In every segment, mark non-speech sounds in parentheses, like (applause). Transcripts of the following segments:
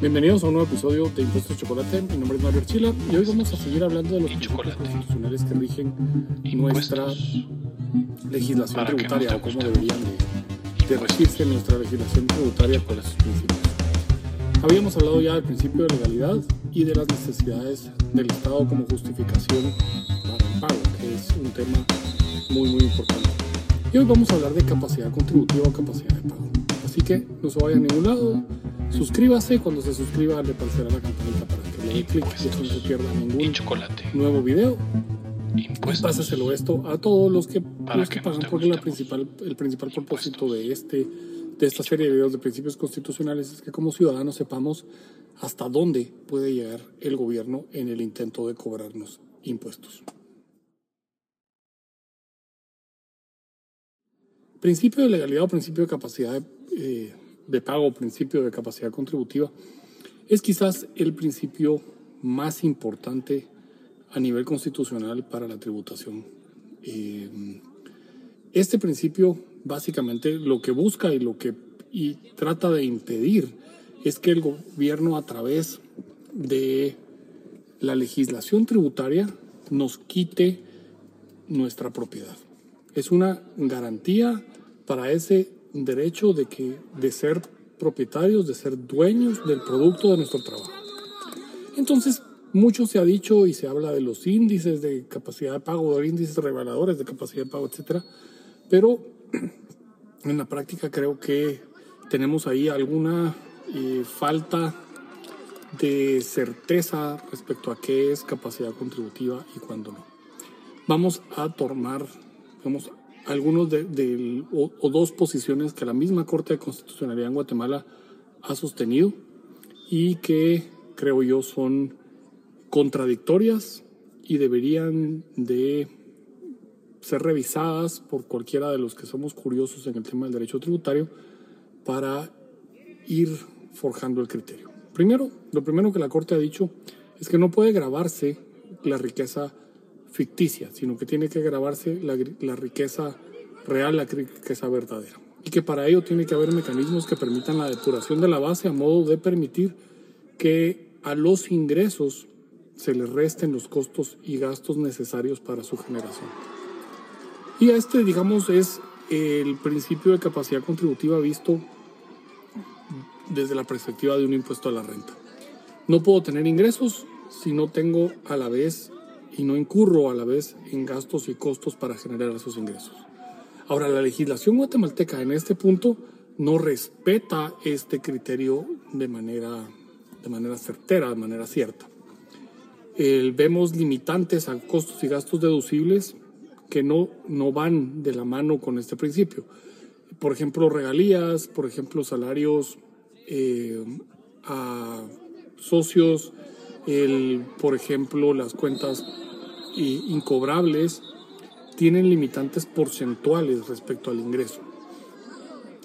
Bienvenidos a un nuevo episodio de Impuestos Chocolate. Mi nombre es Mario Archila y hoy vamos a seguir hablando de los principios constitucionales que rigen nuestra legislación tributaria o cómo deberían de, de regirse nuestra legislación tributaria por esos principios. Habíamos hablado ya del principio de legalidad y de las necesidades del Estado como justificación para el pago, que es un tema muy muy importante. Y hoy vamos a hablar de capacidad contributiva o capacidad de pago. Así que no se vaya a ningún lado, suscríbase, cuando se suscriba le aparecerá la campanita para que le dé clic y no se pierda ningún nuevo video. Impuestos. Pásaselo esto a todos los que, los que, pagan, porque la principal, el principal propósito de este de esta serie de videos de principios constitucionales es que como ciudadanos sepamos hasta dónde puede llegar el gobierno en el intento de cobrarnos impuestos. Principio de legalidad o principio de capacidad de, pago, principio de capacidad contributiva, es quizás el principio más importante a nivel constitucional para la tributación. Eh, este principio básicamente lo que busca y lo que trata de impedir es que el gobierno a través de la legislación tributaria nos quite nuestra propiedad. Es una garantía para ese derecho de que de ser propietarios, de ser dueños del producto de nuestro trabajo. Entonces, mucho se ha dicho y se habla de los índices de capacidad de pago, de índices reveladores de capacidad de pago, etcétera, pero (clears throat) en la práctica creo que tenemos ahí alguna eh, falta de certeza respecto a qué es capacidad contributiva y cuándo no. Vamos a tomar vamos, algunos de, o, dos posiciones que la misma Corte de Constitucionalidad en Guatemala ha sostenido y que creo yo son contradictorias y deberían de ser revisadas por cualquiera de los que somos curiosos en el tema del derecho tributario para ir forjando el criterio. Primero, lo primero que la Corte ha dicho es que no puede grabarse la riqueza ficticia, sino que tiene que grabarse la, la riqueza real, la riqueza verdadera. Y que para ello tiene que haber mecanismos que permitan la depuración de la base a modo de permitir que a los ingresos se les resten los costos y gastos necesarios para su generación. Y este, digamos, es el principio de capacidad contributiva visto desde la perspectiva de un impuesto a la renta. No puedo tener ingresos si no tengo a la vez y no incurro a la vez en gastos y costos para generar esos ingresos. Ahora, la legislación guatemalteca en este punto no respeta este criterio de manera, de manera certera, de manera cierta. vemos limitantes a costos y gastos deducibles que no, no van de la mano con este principio. Por ejemplo, regalías, por ejemplo, salarios eh, a socios, por ejemplo, las cuentas incobrables tienen limitantes porcentuales respecto al ingreso.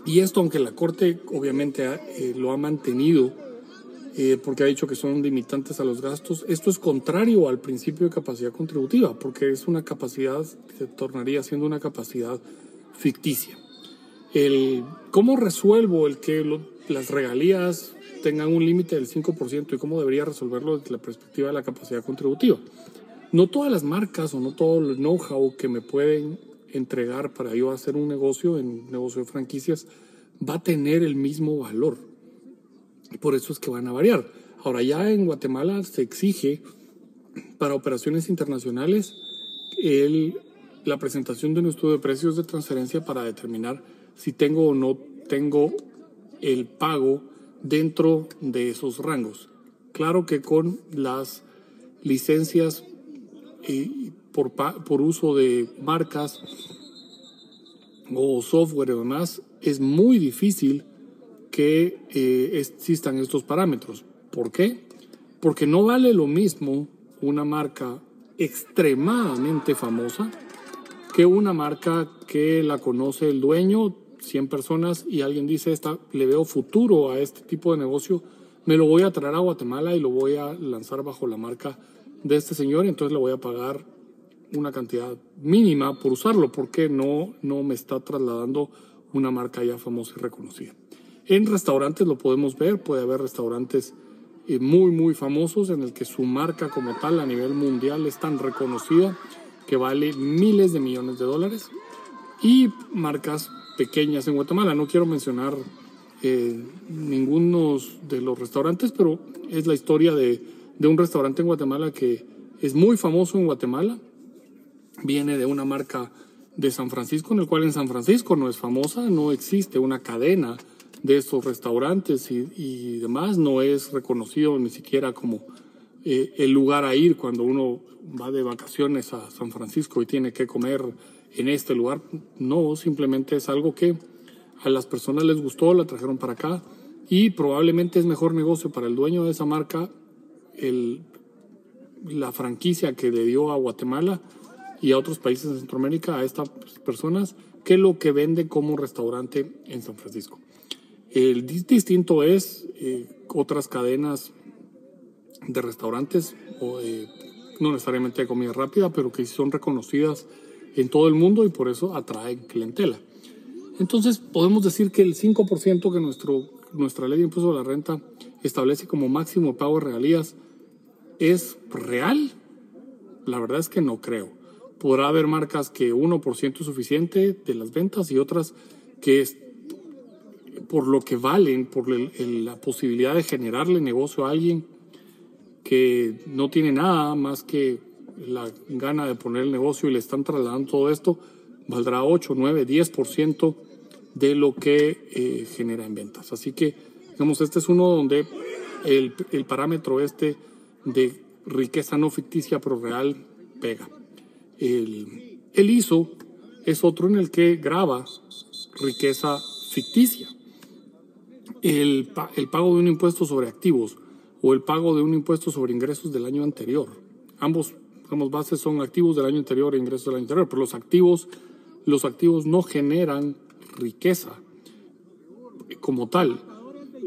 Y esto, aunque la Corte obviamente eh, lo ha mantenido, eh, porque ha dicho que son limitantes a los gastos. Esto es contrario al principio de capacidad contributiva, porque es una capacidad, se tornaría siendo una capacidad ficticia. El, ¿Cómo resuelvo el que las regalías tengan un límite del 5% y cómo debería resolverlo desde la perspectiva de la capacidad contributiva? No todas las marcas o no todo el know-how que me pueden entregar para yo hacer un negocio, en negocio de franquicias, va a tener el mismo valor por eso es que van a variar. Ahora ya en Guatemala se exige para operaciones internacionales el, la presentación de un estudio de precios de transferencia para determinar si tengo o no tengo el pago dentro de esos rangos. Claro que con las licencias por, por uso de marcas o software y demás, es muy difícil que eh, existan estos parámetros. ¿Por qué? Porque no vale lo mismo una marca extremadamente famosa que una marca que la conoce el dueño, 100 personas, y alguien dice, Esta, le veo futuro a este tipo de negocio, me lo voy a traer a Guatemala y lo voy a lanzar bajo la marca de este señor, y entonces le voy a pagar una cantidad mínima por usarlo, porque no, no me está trasladando una marca ya famosa y reconocida. En restaurantes lo podemos ver, puede haber restaurantes eh, muy, muy famosos en el que su marca como tal a nivel mundial es tan reconocida que vale miles de millones de dólares. Y marcas pequeñas en Guatemala, no quiero mencionar eh, ninguno de los restaurantes, pero es la historia de, de un restaurante en Guatemala que es muy famoso en Guatemala. Viene de una marca de San Francisco, en el cual en San Francisco no es famosa, no existe una cadena de estos restaurantes y, demás, no es reconocido ni siquiera como eh, el lugar a ir cuando uno va de vacaciones a San Francisco y tiene que comer en este lugar. No, simplemente es algo que a las personas les gustó, la trajeron para acá y probablemente es mejor negocio para el dueño de esa marca la franquicia que le dio a Guatemala y a otros países de Centroamérica a estas personas que lo que vende como restaurante en San Francisco. El distinto es eh, otras cadenas de restaurantes, o, no necesariamente de comida rápida, pero que son reconocidas en todo el mundo y por eso atraen clientela. Entonces podemos decir que el 5% que nuestro, nuestra ley de impuesto a la renta establece como máximo pago regalías es real. La verdad es que no creo. Podrá haber marcas que 1% es suficiente de las ventas y otras que es por lo que valen, por la posibilidad de generarle negocio a alguien que no tiene nada más que la gana de poner el negocio y le están trasladando todo esto, valdrá 8, 9, 10% de lo que eh, genera en ventas. Así que, digamos, este es uno donde el, el parámetro este de riqueza no ficticia pero real pega. El, el ISO es otro en el que graba riqueza ficticia el, el pago de un impuesto sobre activos o el pago de un impuesto sobre ingresos del año anterior. Ambos, ambos bases son activos del año anterior e ingresos del año anterior, pero los activos, los activos no generan riqueza como tal.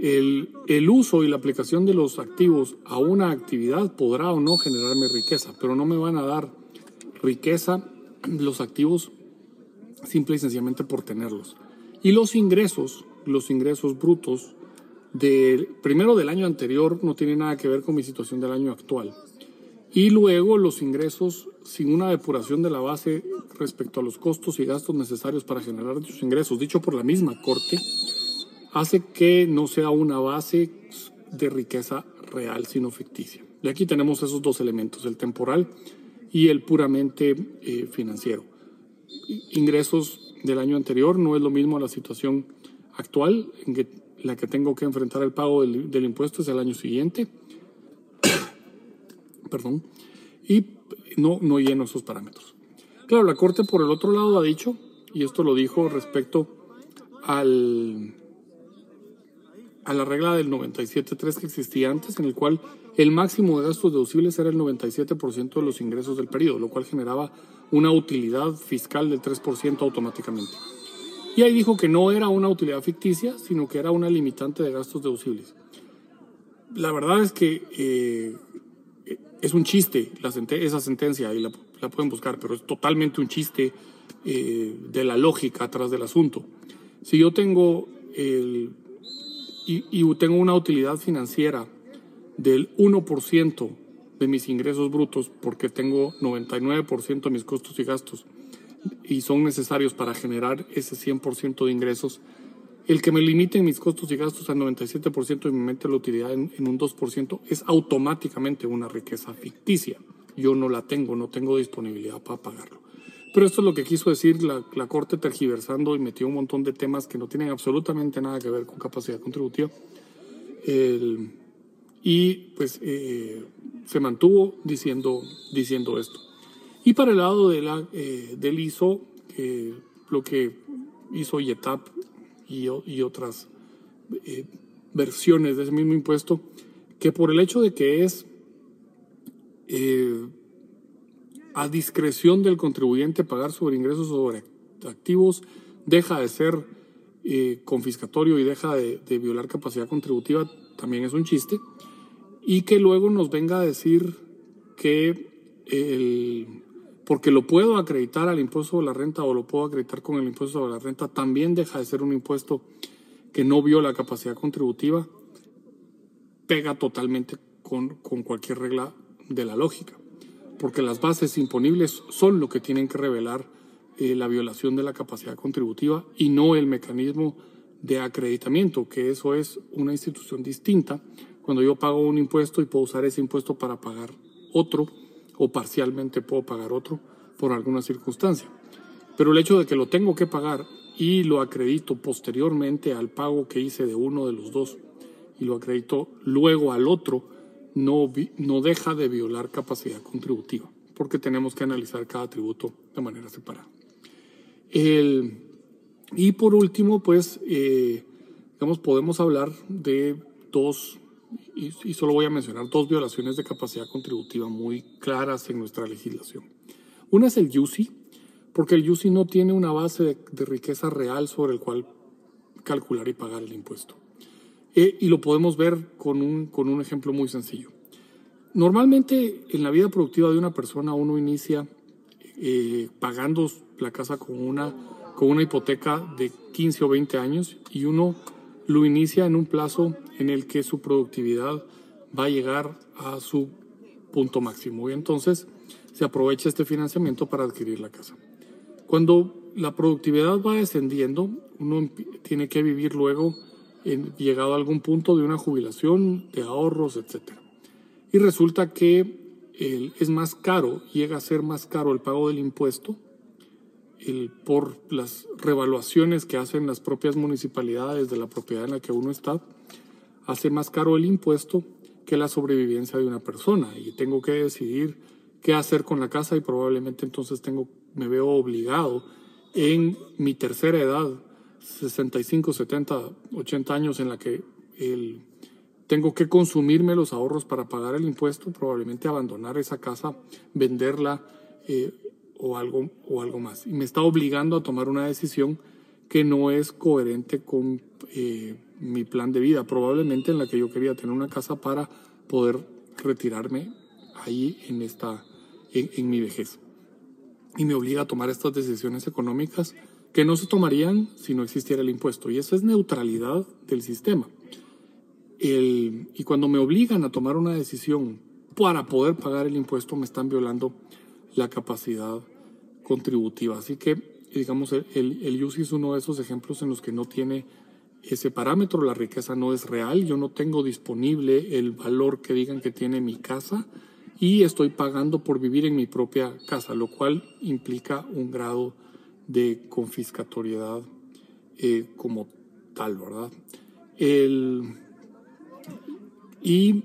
El, el, uso y la aplicación de los activos a una actividad podrá o no generarme riqueza, pero no me van a dar riqueza los activos simple y sencillamente por tenerlos. Y los ingresos los ingresos brutos del primero del año anterior no tiene nada que ver con mi situación del año actual. Y luego los ingresos sin una depuración de la base respecto a los costos y gastos necesarios para generar dichos ingresos, dicho por la misma Corte, hace que no sea una base de riqueza real, sino ficticia. Y aquí tenemos esos dos elementos, el temporal y el puramente eh, financiero. Ingresos del año anterior no es lo mismo a la situación actual en la que tengo que enfrentar el pago del, impuesto es el año siguiente. (coughs) Perdón. Y no, no lleno esos parámetros. Claro, la Corte por el otro lado ha dicho, y esto lo dijo respecto al, a la regla del 97.3 que existía antes, en el cual el máximo de gastos deducibles era el 97% de los ingresos del periodo, lo cual generaba una utilidad fiscal del 3% automáticamente. Y ahí dijo que no era una utilidad ficticia, sino que era una limitante de gastos deducibles. La verdad es que eh, es un chiste la esa sentencia, y la, pueden buscar, pero es totalmente un chiste eh, de la lógica atrás del asunto. Si yo tengo, el, y, tengo una utilidad financiera del 1% de mis ingresos brutos, porque tengo 99% de mis costos y gastos, y son necesarios para generar ese 100% de ingresos, el que me limiten mis costos y gastos al 97% y me mete la utilidad en, un 2% es automáticamente una riqueza ficticia. Yo no la tengo, no tengo disponibilidad para pagarlo. Pero esto es lo que quiso decir la, Corte tergiversando y metió un montón de temas que no tienen absolutamente nada que ver con capacidad contributiva. y pues eh, se mantuvo diciendo, diciendo esto. Y para el lado de la, eh, del ISO, lo que hizo YETAP y, y otras eh, versiones de ese mismo impuesto, que por el hecho de que es eh, a discreción del contribuyente pagar sobre ingresos sobre activos, deja de ser confiscatorio y deja de, violar capacidad contributiva, también es un chiste. Y que luego nos venga a decir que el porque lo puedo acreditar al impuesto de la renta o lo puedo acreditar con el impuesto de la renta, también deja de ser un impuesto que no vio la capacidad contributiva, pega totalmente con, con cualquier regla de la lógica, porque las bases imponibles son lo que tienen que revelar eh, la violación de la capacidad contributiva y no el mecanismo de acreditamiento, que eso es una institución distinta. Cuando yo pago un impuesto y puedo usar ese impuesto para pagar otro o parcialmente puedo pagar otro por alguna circunstancia. Pero el hecho de que lo tengo que pagar y lo acredito posteriormente al pago que hice de uno de los dos y lo acredito luego al otro, no, no deja de violar capacidad contributiva, porque tenemos que analizar cada tributo de manera separada. El, y por último, pues, eh, digamos, podemos hablar de dos, y, solo voy a mencionar dos violaciones de capacidad contributiva muy claras en nuestra legislación. Una es el UCI, porque el UCI no tiene una base de, de riqueza real sobre el cual calcular y pagar el impuesto. Eh, y lo podemos ver con un, con un ejemplo muy sencillo. Normalmente en la vida productiva de una persona uno inicia eh, pagando la casa con una, con una hipoteca de 15 o 20 años y uno lo inicia en un plazo en el que su productividad va a llegar a su punto máximo y entonces se aprovecha este financiamiento para adquirir la casa. Cuando la productividad va descendiendo, uno tiene que vivir luego llegado a algún punto de una jubilación, de ahorros, etc. Y resulta que es más caro, llega a ser más caro el pago del impuesto el, por las revaluaciones que hacen las propias municipalidades de la propiedad en la que uno está, hace más caro el impuesto que la sobrevivencia de una persona y tengo que decidir qué hacer con la casa y probablemente entonces tengo, me veo obligado en mi tercera edad, 65, 70, 80 años en la que tengo que consumirme los ahorros para pagar el impuesto, probablemente abandonar esa casa, venderla, eh, o algo, o algo más. Y me está obligando a tomar una decisión que no es coherente con eh, mi plan de vida, probablemente en la que yo quería tener una casa para poder retirarme ahí en, esta, en mi vejez. Y me obliga a tomar estas decisiones económicas que no se tomarían si no existiera el impuesto. Y eso es neutralidad del sistema. El, y cuando me obligan a tomar una decisión para poder pagar el impuesto, me están violando la capacidad contributiva. Así que, digamos, el, el, UCI es uno de esos ejemplos en los que no tiene ese parámetro, la riqueza no es real, yo no tengo disponible el valor que digan que tiene mi casa y estoy pagando por vivir en mi propia casa, lo cual implica un grado de confiscatoriedad eh, como tal, ¿verdad? El, y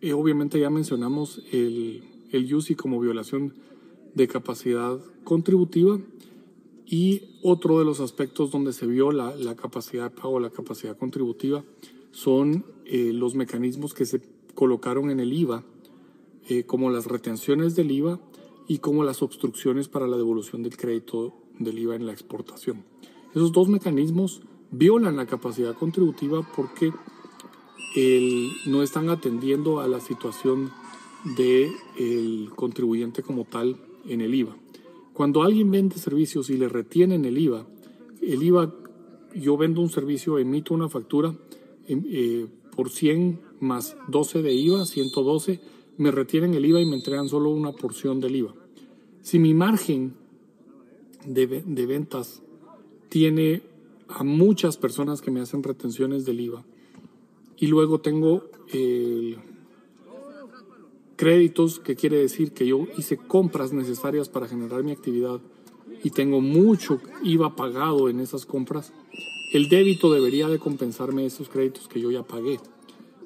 eh, obviamente ya mencionamos el, el UCI como violación de capacidad contributiva y otro de los aspectos donde se vio la, capacidad de pago, la capacidad contributiva, son eh, los mecanismos que se colocaron en el IVA, como las retenciones del IVA y como las obstrucciones para la devolución del crédito del IVA en la exportación. Esos dos mecanismos violan la capacidad contributiva porque no están atendiendo a la situación del contribuyente como tal en el IVA. Cuando alguien vende servicios y le retienen el IVA, el IVA, yo vendo un servicio, emito una factura em, eh, por 100 más 12 de IVA, 112, me retienen el IVA y me entregan solo una porción del IVA. Si mi margen de, de ventas tiene a muchas personas que me hacen retenciones del IVA y luego tengo créditos, que quiere decir que yo hice compras necesarias para generar mi actividad y tengo mucho IVA pagado en esas compras, el débito debería de compensarme esos créditos que yo ya pagué.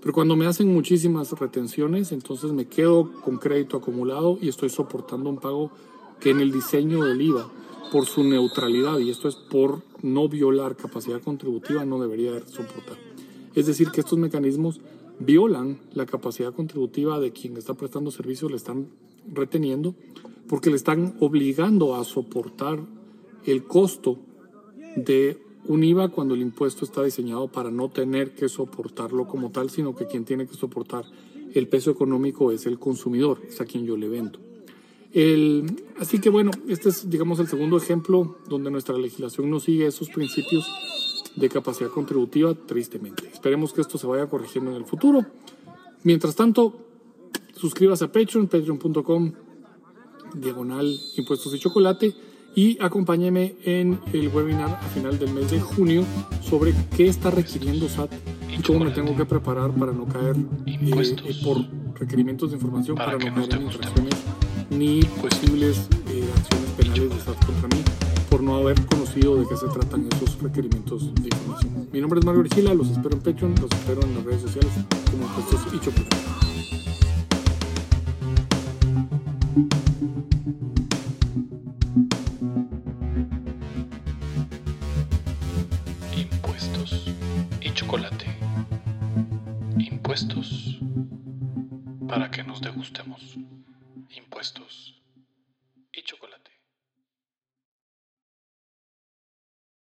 Pero cuando me hacen muchísimas retenciones, entonces me quedo con crédito acumulado y estoy soportando un pago que en el diseño del IVA, por su neutralidad, y esto es por no violar capacidad contributiva, no debería de soportar. Es decir, que estos mecanismos violan la capacidad contributiva de quien está prestando servicio, le están reteniendo, porque le están obligando a soportar el costo de un IVA cuando el impuesto está diseñado para no tener que soportarlo como tal, sino que quien tiene que soportar el peso económico es el consumidor, es a quien yo le vendo. El, así que bueno, este es, digamos, el segundo ejemplo donde nuestra legislación no sigue esos principios de capacidad contributiva, tristemente. Esperemos que esto se vaya corrigiendo en el futuro. Mientras tanto, suscríbase a Patreon, patreon.com, diagonal impuestos y chocolate, y acompáñeme en el webinar a final del mes de junio sobre qué está requiriendo SAT y cómo me tengo que preparar para no caer eh, por requerimientos de información, para, no caer en infracciones ni posibles eh, acciones penales de SAT contra mí por no haber conocido de qué se tratan esos requerimientos de información. Mi nombre es Mario Virgila, los espero en Patreon, los espero en las redes sociales como Impuestos y Chocolate. Impuestos y chocolate. Impuestos para que nos degustemos.